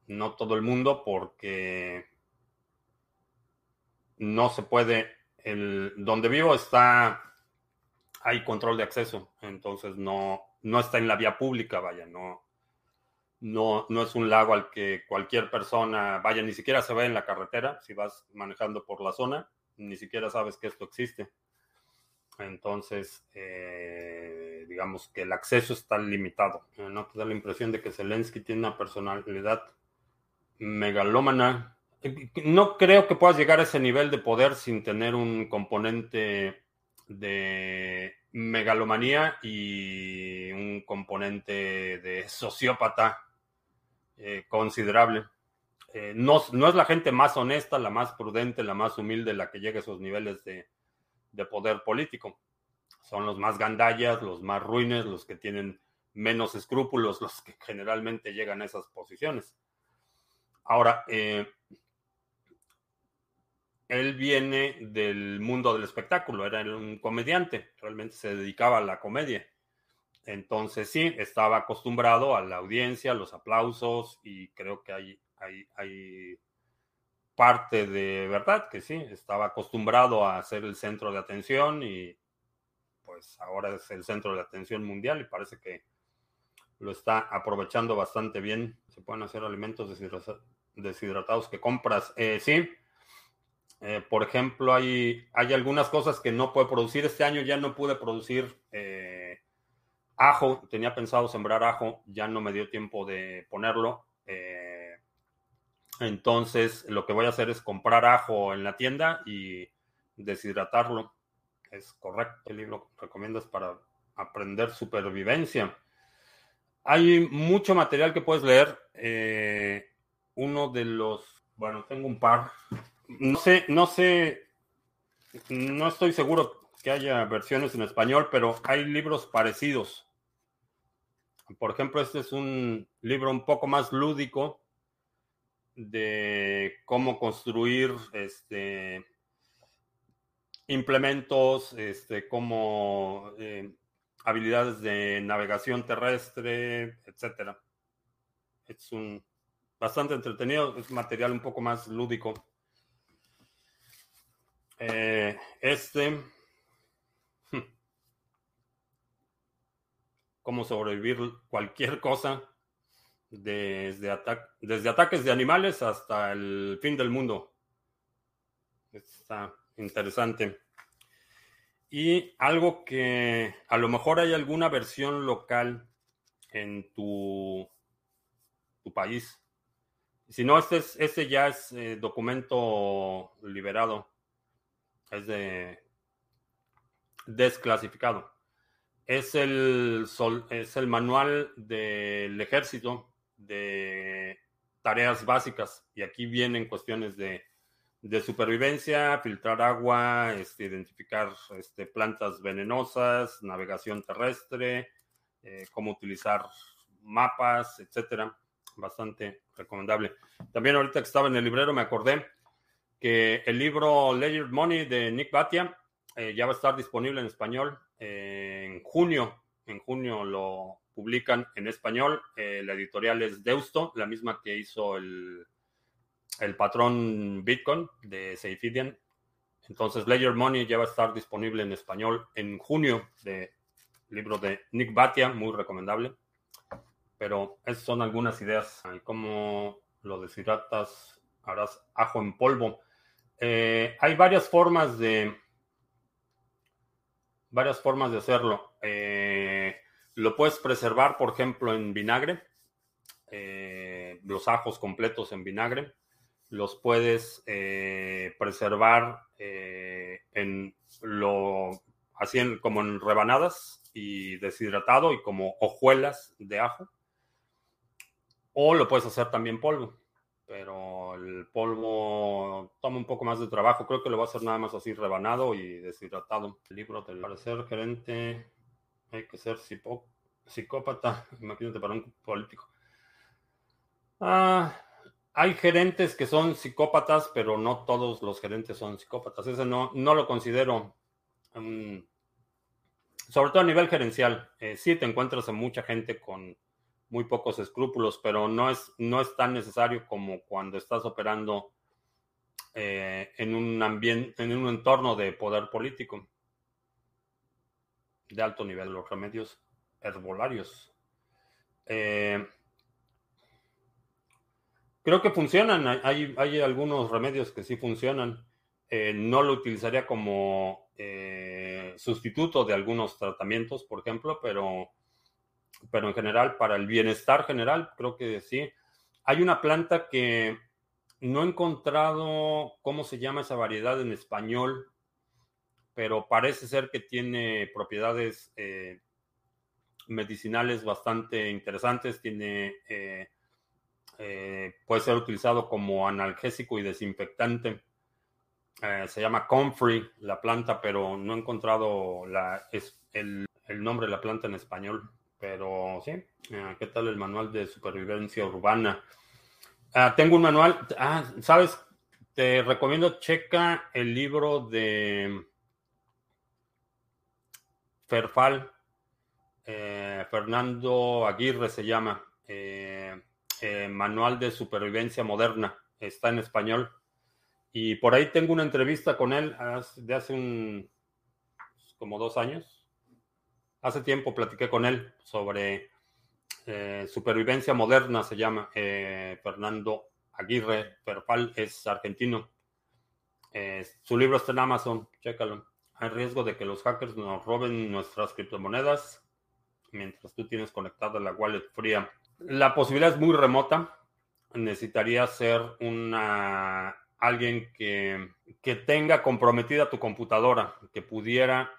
no todo el mundo porque no se puede. Donde vivo está, hay control de acceso, entonces no, no está en la vía pública, vaya, no, no, no es un lago al que cualquier persona vaya, ni siquiera se ve en la carretera, si vas manejando por la zona, ni siquiera sabes que esto existe. Entonces, eh, digamos que el acceso está limitado. No te da la impresión de que Zelensky tiene una personalidad megalómana. No creo que puedas llegar a ese nivel de poder sin tener un componente de megalomanía y un componente de sociópata eh, considerable. Eh, no, es la gente más honesta, la más prudente, la más humilde la que llega a esos niveles de, poder político. Son los más gandallas, los más ruines, los que tienen menos escrúpulos, los que generalmente llegan a esas posiciones. Ahora, eh, él viene del mundo del espectáculo, era un comediante, realmente se dedicaba a la comedia. Entonces sí, estaba acostumbrado a la audiencia, a los aplausos y creo que hay, hay, hay parte de verdad que sí, estaba acostumbrado a ser el centro de atención y pues ahora es el centro de atención mundial y parece que lo está aprovechando bastante bien. Se pueden hacer alimentos deshidratados que compras. Eh, sí, eh, por ejemplo, hay, hay algunas cosas que no puede producir. Este año ya no pude producir eh, Ajo, tenía pensado sembrar ajo, ya no me dio tiempo de ponerlo. Eh, entonces, lo que voy a hacer es comprar ajo en la tienda y deshidratarlo. Es correcto. El libro recomiendas para aprender supervivencia? Hay mucho material que puedes leer. Uno de los, bueno, tengo un par. No sé, no sé, no estoy seguro que haya versiones en español, pero hay libros parecidos. Por ejemplo, este es un libro un poco más lúdico de cómo construir este, implementos, este, como eh, habilidades de navegación terrestre, etcétera. Es un bastante entretenido, es material un poco más lúdico. Eh, este cómo sobrevivir cualquier cosa, desde, ataques de animales hasta el fin del mundo. Está interesante. Y algo que a lo mejor hay alguna versión local en tu, tu país. Si no, este, es, este ya es eh, documento liberado. Es de desclasificado. Es el, es el manual del ejército de tareas básicas. Y aquí vienen cuestiones de, supervivencia, filtrar agua, este, identificar este, plantas venenosas, navegación terrestre, eh, cómo utilizar mapas, etcétera. Bastante recomendable. También ahorita que estaba en el librero me acordé que el libro Ledger Money de Nick Batia eh, ya va a estar disponible en español eh, en junio. En junio lo publican en español. Eh, la editorial es Deusto, la misma que hizo el, el patrón Bitcoin de Seifidian. Entonces, Ledger Money ya va a estar disponible en español en junio de libro de Nick Batia, muy recomendable. Pero esas son algunas ideas. Como lo deshidratas, harás ajo en polvo. Hay varias formas de varias formas de hacerlo. Eh, lo puedes preservar, por ejemplo, en vinagre, eh, los ajos completos en vinagre. Los puedes eh, preservar en lo así como en rebanadas y deshidratado y como hojuelas de ajo. O lo puedes hacer también polvo pero el polvo toma un poco más de trabajo. Creo que lo va a hacer nada más así rebanado y deshidratado. El libro del parecer gerente hay que ser psicópata, <laughs> imagínate para un político. Ah, hay gerentes que son psicópatas, pero no todos los gerentes son psicópatas. Ese no, no lo considero, sobre todo a nivel gerencial. Eh, sí te encuentras a mucha gente con muy pocos escrúpulos, pero no es, no es tan necesario como cuando estás operando eh, en un ambiente, en un entorno de poder político de alto nivel, los remedios herbolarios. Eh, creo que funcionan, hay, hay, algunos remedios que sí funcionan. Eh, no lo utilizaría como sustituto de algunos tratamientos, por ejemplo, pero pero en general, para el bienestar general, creo que sí. Hay una planta que no he encontrado cómo se llama esa variedad en español, pero parece ser que tiene propiedades eh, medicinales bastante interesantes. Tiene, eh, eh, puede ser utilizado como analgésico y desinfectante. se llama Comfrey la planta, pero no he encontrado el nombre de la planta en español. Pero sí, ah, ¿qué tal el manual de supervivencia urbana? Ah, tengo un manual, ah, sabes, te recomiendo, checa el libro de Ferfal, eh, Fernando Aguirre se llama, eh, eh, Manual de Supervivencia Moderna, está en español. Y por ahí tengo una entrevista con él de hace un, como dos años, Hace tiempo platiqué con él sobre eh, supervivencia moderna, se llama eh, Fernando Aguirre Perfal, es argentino. Eh, su libro está en Amazon, chécalo. Hay riesgo de que los hackers nos roben nuestras criptomonedas mientras tú tienes conectada la wallet fría. La posibilidad es muy remota. Necesitaría ser una alguien que, que tenga comprometida tu computadora, que pudiera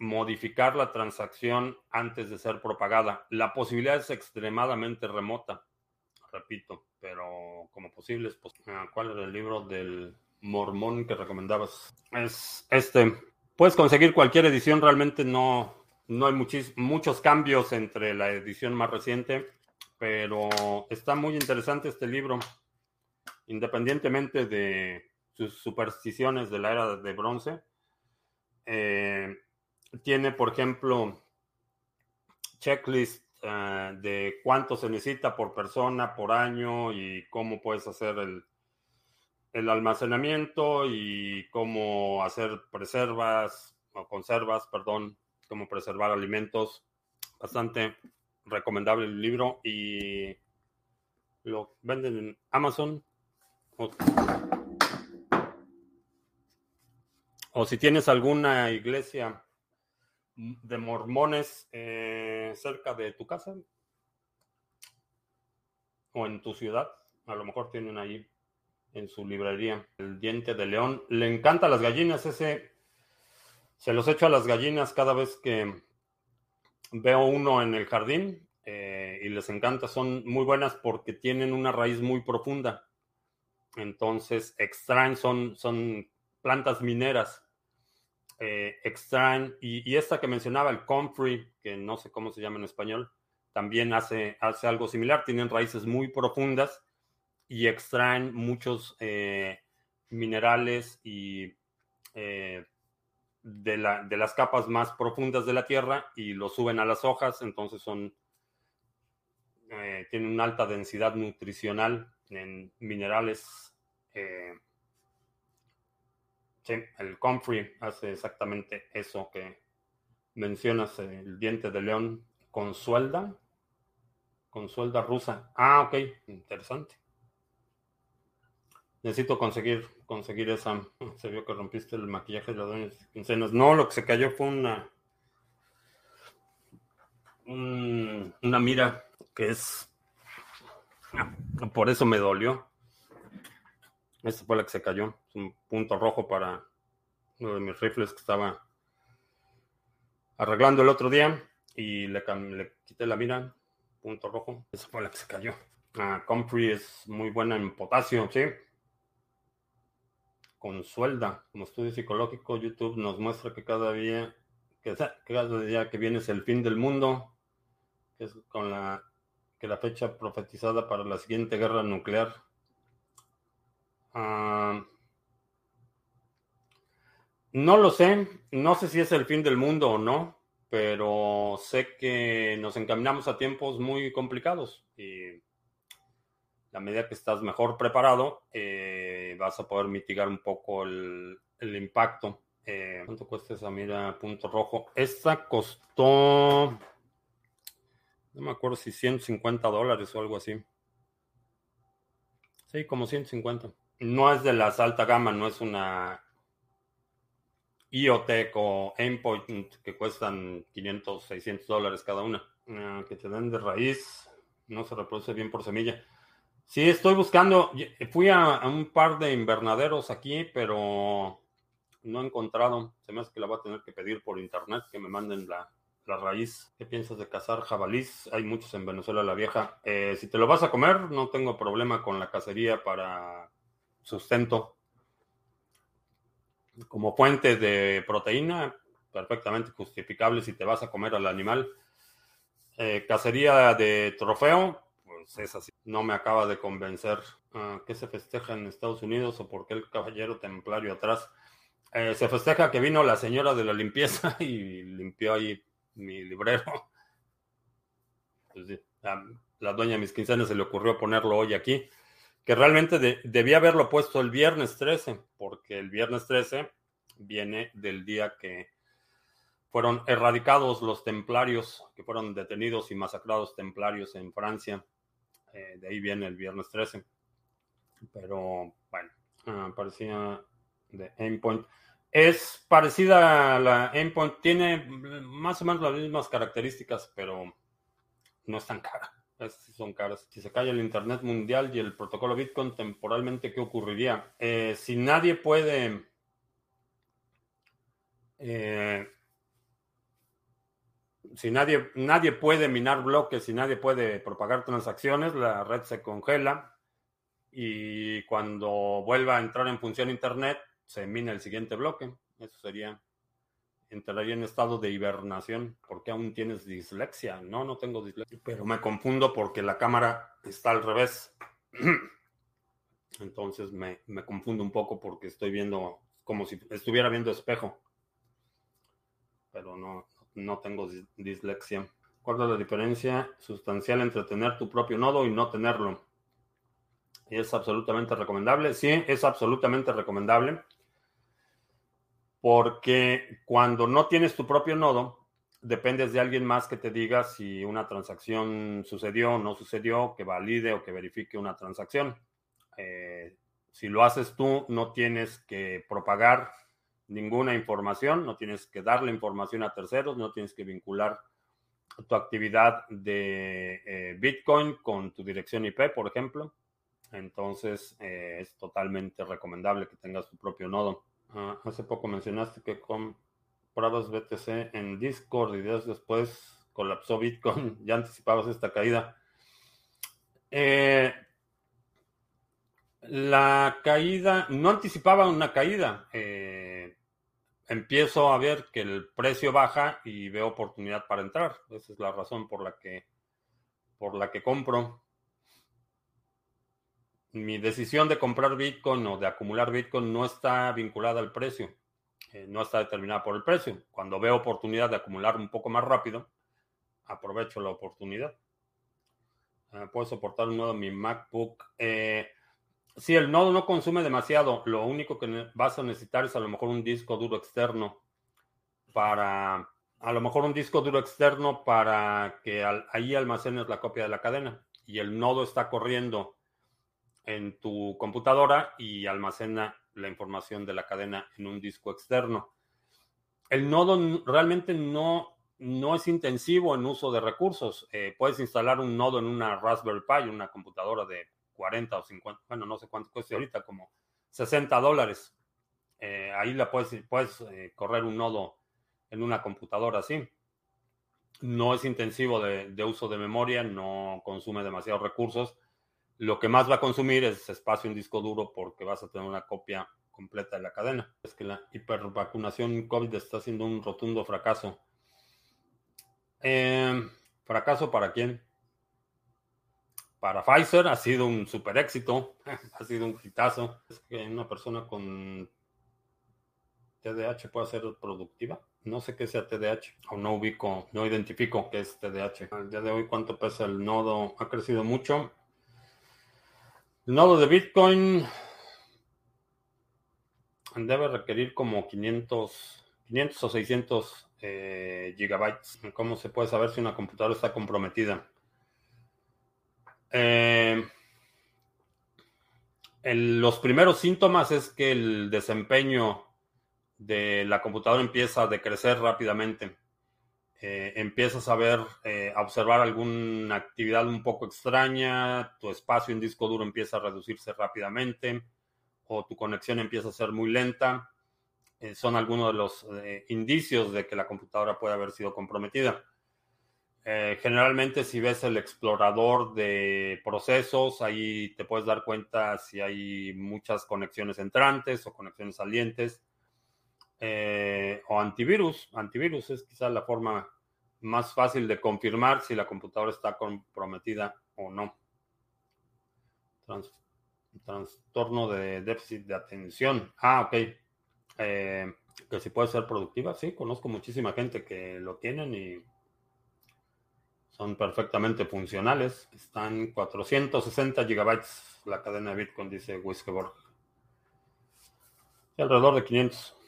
modificar la transacción antes de ser propagada. La posibilidad es extremadamente remota, repito, pero como posible pues, ¿Cuál era el libro del mormón que recomendabas? Es este. Puedes conseguir cualquier edición, realmente no, no hay muchos cambios entre la edición más reciente, pero está muy interesante este libro, independientemente de sus supersticiones de la era de bronce. Eh, tiene, por ejemplo, checklist eh, de cuánto se necesita por persona, por año y cómo puedes hacer el, el almacenamiento y cómo hacer preservas o conservas, perdón, cómo preservar alimentos. Bastante recomendable el libro y lo venden en Amazon. o si tienes alguna iglesia de mormones eh, cerca de tu casa o en tu ciudad. A lo mejor tienen ahí en su librería el diente de león. Le encanta las gallinas, ese se los echo a las gallinas cada vez que veo uno en el jardín eh, y les encanta. Son muy buenas porque tienen una raíz muy profunda. Entonces extraen, son, son plantas mineras. Eh, extraen, y, esta que mencionaba, el comfrey, que no sé cómo se llama en español, también hace, hace algo similar. Tienen raíces muy profundas y extraen muchos eh, minerales y de, la, de, las capas más profundas de la tierra y lo suben a las hojas, entonces son eh, tienen una alta densidad nutricional en minerales. El comfrey hace exactamente eso que mencionas, el diente de león con suelda, con suelda rusa. Ah, ok, interesante. Necesito conseguir, conseguir esa. <laughs> Se vio que rompiste el maquillaje de las doñas quincenas. No, lo que se cayó fue una. una mira que es... Por eso me dolió. Esta fue la que se cayó. Es un punto rojo para uno de mis rifles que estaba arreglando el otro día y le, le quité la mira. Punto rojo. Esa fue la que se cayó. Ah, Comfrey es muy buena en potasio, sí. Con suelda. Como estudio psicológico, YouTube nos muestra que cada día que cada día que viene es el fin del mundo. Que es con la que la fecha profetizada para la siguiente guerra nuclear. Ah, no lo sé, no sé si es el fin del mundo o no, pero sé que nos encaminamos a tiempos muy complicados y la medida que estás mejor preparado, eh, vas a poder mitigar un poco el, impacto. Eh, ¿Cuánto cuesta esa mira punto rojo? Esta costó no me acuerdo si 150 dólares o algo así. Sí, como 150. No es de la alta gama, no es una IoTech o Endpoint que cuestan 500, 600 dólares cada una. Ah, que te den de raíz, no se reproduce bien por semilla. Sí, estoy buscando. Fui a, un par de invernaderos aquí, pero no he encontrado. Se me hace que la voy a tener que pedir por internet que me manden la, la raíz. ¿Qué piensas de cazar jabalís? Hay muchos en Venezuela la Vieja. Eh, si te lo vas a comer, no tengo problema con la cacería para sustento. Como fuente de proteína, perfectamente justificable si te vas a comer al animal. Eh, cacería de trofeo, pues es así. No me acaba de convencer. Ah, ¿Qué se festeja en Estados Unidos o por qué el caballero templario atrás? Eh, se festeja que vino la señora de la limpieza <laughs> y limpió ahí mi librero. <laughs> Pues la dueña de mis quincenas se le ocurrió ponerlo hoy aquí, que realmente debía haberlo puesto el viernes 13, porque el viernes 13 viene del día que fueron erradicados los templarios, que fueron detenidos y masacrados templarios en Francia. Eh, de ahí viene el viernes 13. Pero bueno, ah, parecía de Aimpoint. Es parecida a la Endpoint, tiene más o menos las mismas características, pero no es tan cara. Si se cae el Internet mundial y el protocolo Bitcoin temporalmente, ¿qué ocurriría? Eh, si nadie puede... Eh, si nadie, nadie puede minar bloques, si nadie puede propagar transacciones, la red se congela y cuando vuelva a entrar en función Internet, se mina el siguiente bloque. Eso sería, entraría en estado de hibernación. porque aún tienes dislexia? No, no tengo dislexia, pero me confundo porque la cámara está al revés. <clears throat> Entonces me, confundo un poco porque estoy viendo como si estuviera viendo espejo. Pero no, no tengo dislexia. ¿Cuál es la diferencia sustancial entre tener tu propio nodo y no tenerlo? ¿Es absolutamente recomendable? Sí, es absolutamente recomendable porque cuando no tienes tu propio nodo, dependes de alguien más que te diga si una transacción sucedió o no sucedió, que valide o que verifique una transacción. Eh, si lo haces tú, no tienes que propagar ninguna información, no tienes que darle información a terceros, no tienes que vincular tu actividad de eh, Bitcoin con tu dirección IP, por ejemplo. Entonces eh, es totalmente recomendable que tengas tu propio nodo. Ah, hace poco mencionaste que comprabas BTC en Discord y días después colapsó Bitcoin. <laughs> Ya anticipabas esta caída. Eh, la caída, no anticipaba una caída. Eh, empiezo a ver que el precio baja y veo oportunidad para entrar. Esa es la razón por la que, por la que compro. Mi decisión de comprar Bitcoin o de acumular Bitcoin no está vinculada al precio. Eh, no está determinada por el precio. Cuando veo oportunidad de acumular un poco más rápido, aprovecho la oportunidad. Ah, puedo soportar un nodo en mi MacBook. Eh, si el nodo no consume demasiado, lo único que vas a necesitar es a lo mejor un disco duro externo para, a lo mejor un disco duro externo para que ahí almacenes la copia de la cadena y el nodo está corriendo en tu computadora y almacena la información de la cadena en un disco externo. El nodo realmente no no es intensivo en uso de recursos. Eh, puedes instalar un nodo en una Raspberry Pi, una computadora de 40 o 50, bueno, no sé cuánto cuesta ahorita, como 60 dólares. Eh, ahí la puedes, puedes eh, correr un nodo en una computadora así. No es intensivo de, de, uso de memoria, no consume demasiados recursos. Lo que más va a consumir es espacio en disco duro porque vas a tener una copia completa de la cadena. Es que la hipervacunación COVID está siendo un rotundo fracaso. Eh, ¿Fracaso para quién? Para Pfizer ha sido un super éxito, <laughs> ha sido un hitazo. Es que una persona con TDAH puede ser productiva. No sé qué sea TDAH, o no ubico, no identifico qué es TDAH. Al día de hoy, ¿cuánto pesa el nodo? Ha crecido mucho. El nodo de Bitcoin debe requerir como 500, 500 o 600 eh, gigabytes. ¿Cómo se puede saber si una computadora está comprometida? Eh, los primeros síntomas es que el desempeño de la computadora empieza a decrecer rápidamente. Eh, empiezas a ver, a observar alguna actividad un poco extraña, tu espacio en disco duro empieza a reducirse rápidamente o tu conexión empieza a ser muy lenta eh, son algunos de los eh, indicios de que la computadora puede haber sido comprometida. Eh, generalmente si ves el explorador de procesos, ahí te puedes dar cuenta si hay muchas conexiones entrantes o conexiones salientes. O antivirus. Antivirus es quizás la forma más fácil de confirmar si la computadora está comprometida o no. trastorno de déficit de atención. Ah, ok. Eh, que si puede ser productiva, sí, conozco muchísima gente que lo tienen y son perfectamente funcionales. Están 460 gigabytes la cadena de Bitcoin, dice Whiskeborg. Alrededor de 500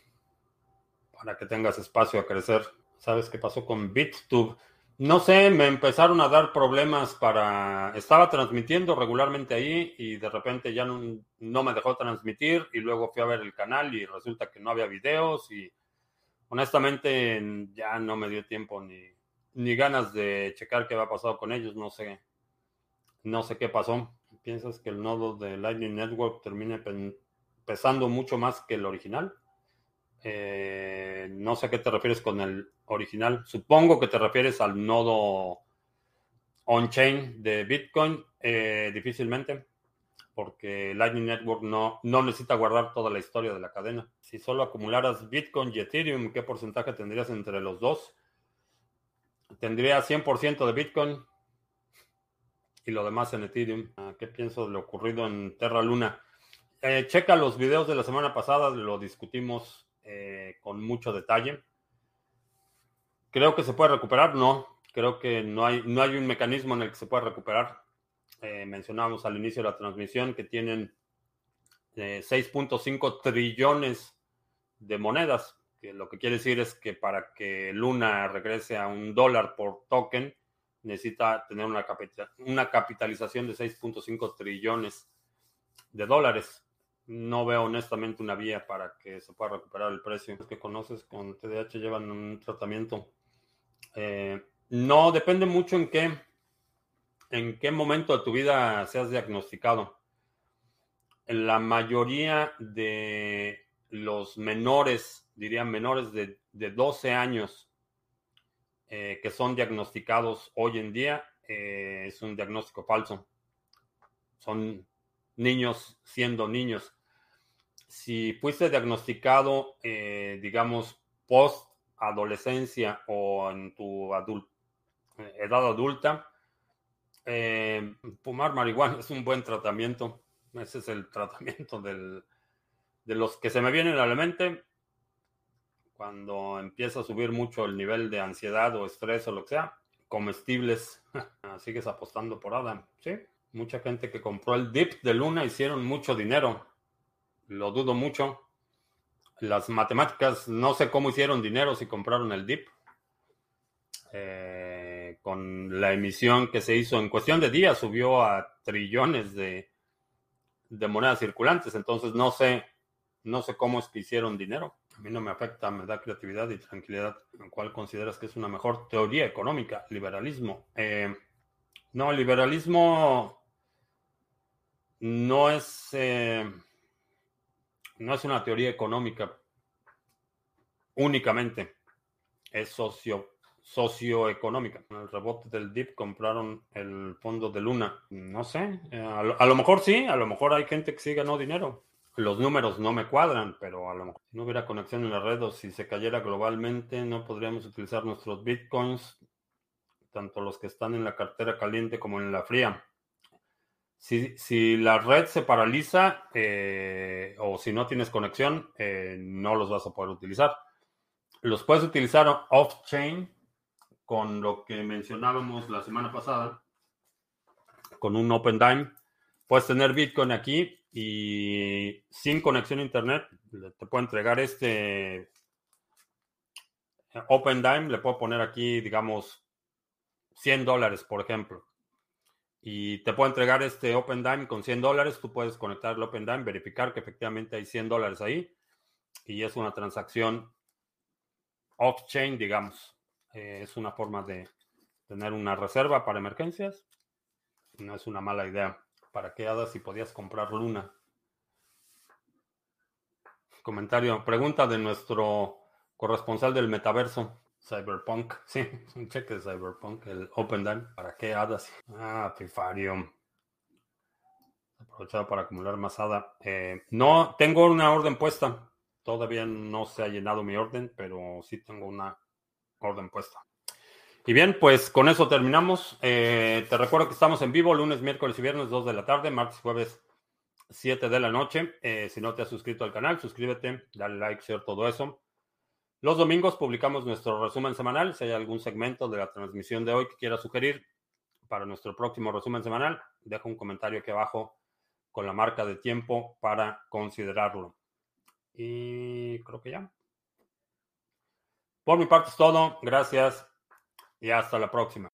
para que tengas espacio a crecer. ¿Sabes qué pasó con BitTube? No sé, me empezaron a dar problemas para... Estaba transmitiendo regularmente ahí y de repente ya no, me dejó transmitir y luego fui a ver el canal y resulta que no había videos y honestamente ya no me dio tiempo ni, ni ganas de checar qué había pasado con ellos, no sé, no sé qué pasó. ¿Piensas que el nodo de Lightning Network termine pesando mucho más que el original? Eh, no sé a qué te refieres con el original. Supongo que te refieres al nodo on-chain de Bitcoin. Eh, difícilmente, porque Lightning Network no, no necesita guardar toda la historia de la cadena. Si solo acumularas Bitcoin y Ethereum, ¿qué porcentaje tendrías entre los dos? Tendría 100% de Bitcoin y lo demás en Ethereum. Ah, ¿Qué pienso de lo ocurrido en Terra Luna? Eh, checa los videos de la semana pasada, lo discutimos eh, con mucho detalle. Creo que se puede recuperar, no. Creo que no hay, no hay un mecanismo en el que se pueda recuperar. Eh, mencionábamos al inicio de la transmisión que tienen 6.5 eh, trillones de monedas, lo que quiere decir es que para que Luna regrese a un dólar por token, necesita tener una, una capitalización de 6.5 trillones de dólares. No veo honestamente una vía para que se pueda recuperar el precio. Los que conoces con TDH llevan un tratamiento. Eh, no, depende mucho en qué, en qué momento de tu vida seas diagnosticado. La mayoría de los menores, dirían menores de, 12 años, eh, que son diagnosticados hoy en día, eh, es un diagnóstico falso. Son niños siendo niños. Si fuiste diagnosticado, eh, digamos, post adolescencia o en tu edad adulta, eh, fumar marihuana <laughs> es un buen tratamiento. Ese es el tratamiento del, de los que se me vienen a la mente cuando empieza a subir mucho el nivel de ansiedad o estrés o lo que sea. Comestibles, <laughs> sigues apostando por Adam, ¿sí? Mucha gente que compró el dip de Luna hicieron mucho dinero. Lo dudo mucho. Las matemáticas, no sé cómo hicieron dinero si compraron el dip. Eh, con la emisión que se hizo en cuestión de días, subió a trillones de, de monedas circulantes. Entonces no sé, no sé cómo es que hicieron dinero. A mí no me afecta, me da creatividad y tranquilidad. ¿Cuál consideras que es una mejor teoría económica? Liberalismo. Eh, no, liberalismo no es, eh, no es una teoría económica únicamente, es socio, socioeconómica. En el rebote del DIP compraron el fondo de Luna. No sé, eh, a, lo, mejor sí, a lo mejor hay gente que sí ganó dinero. Los números no me cuadran, pero a lo mejor si no hubiera conexión en la red o si se cayera globalmente, no podríamos utilizar nuestros bitcoins, tanto los que están en la cartera caliente como en la fría. Si, la red se paraliza eh, o si no tienes conexión, eh, no los vas a poder utilizar. Los puedes utilizar off-chain con lo que mencionábamos la semana pasada, con un OpenDime. Puedes tener Bitcoin aquí y sin conexión a Internet te puedo entregar este OpenDime. Le puedo poner aquí, digamos, 100 dólares, por ejemplo y te puedo entregar este OpenDime con 100 dólares. Tú puedes conectar el OpenDime, verificar que efectivamente hay 100 dólares ahí y es una transacción off-chain, digamos. Eh, es una forma de tener una reserva para emergencias. No es una mala idea. ¿Para qué hadas si podías comprar Luna? Comentario, pregunta de nuestro corresponsal del metaverso. Cyberpunk, <laughs> sí, un cheque de Cyberpunk, el OpenDime. ¿Para qué hadas? Ah, Fifario. Aprovechado para acumular más ADA. Eh, no, tengo una orden puesta. Todavía no se ha llenado mi orden, pero sí tengo una orden puesta. Y bien, pues con eso terminamos. Eh, te recuerdo que estamos en vivo lunes, miércoles y viernes, 2 de la tarde, martes, jueves, 7 de la noche. Eh, si no te has suscrito al canal, suscríbete, dale like, share, todo eso. Los domingos publicamos nuestro resumen semanal. Si hay algún segmento de la transmisión de hoy que quiera sugerir para nuestro próximo resumen semanal, deja un comentario aquí abajo con la marca de tiempo para considerarlo. Y creo que ya. Por mi parte es todo. Gracias y hasta la próxima.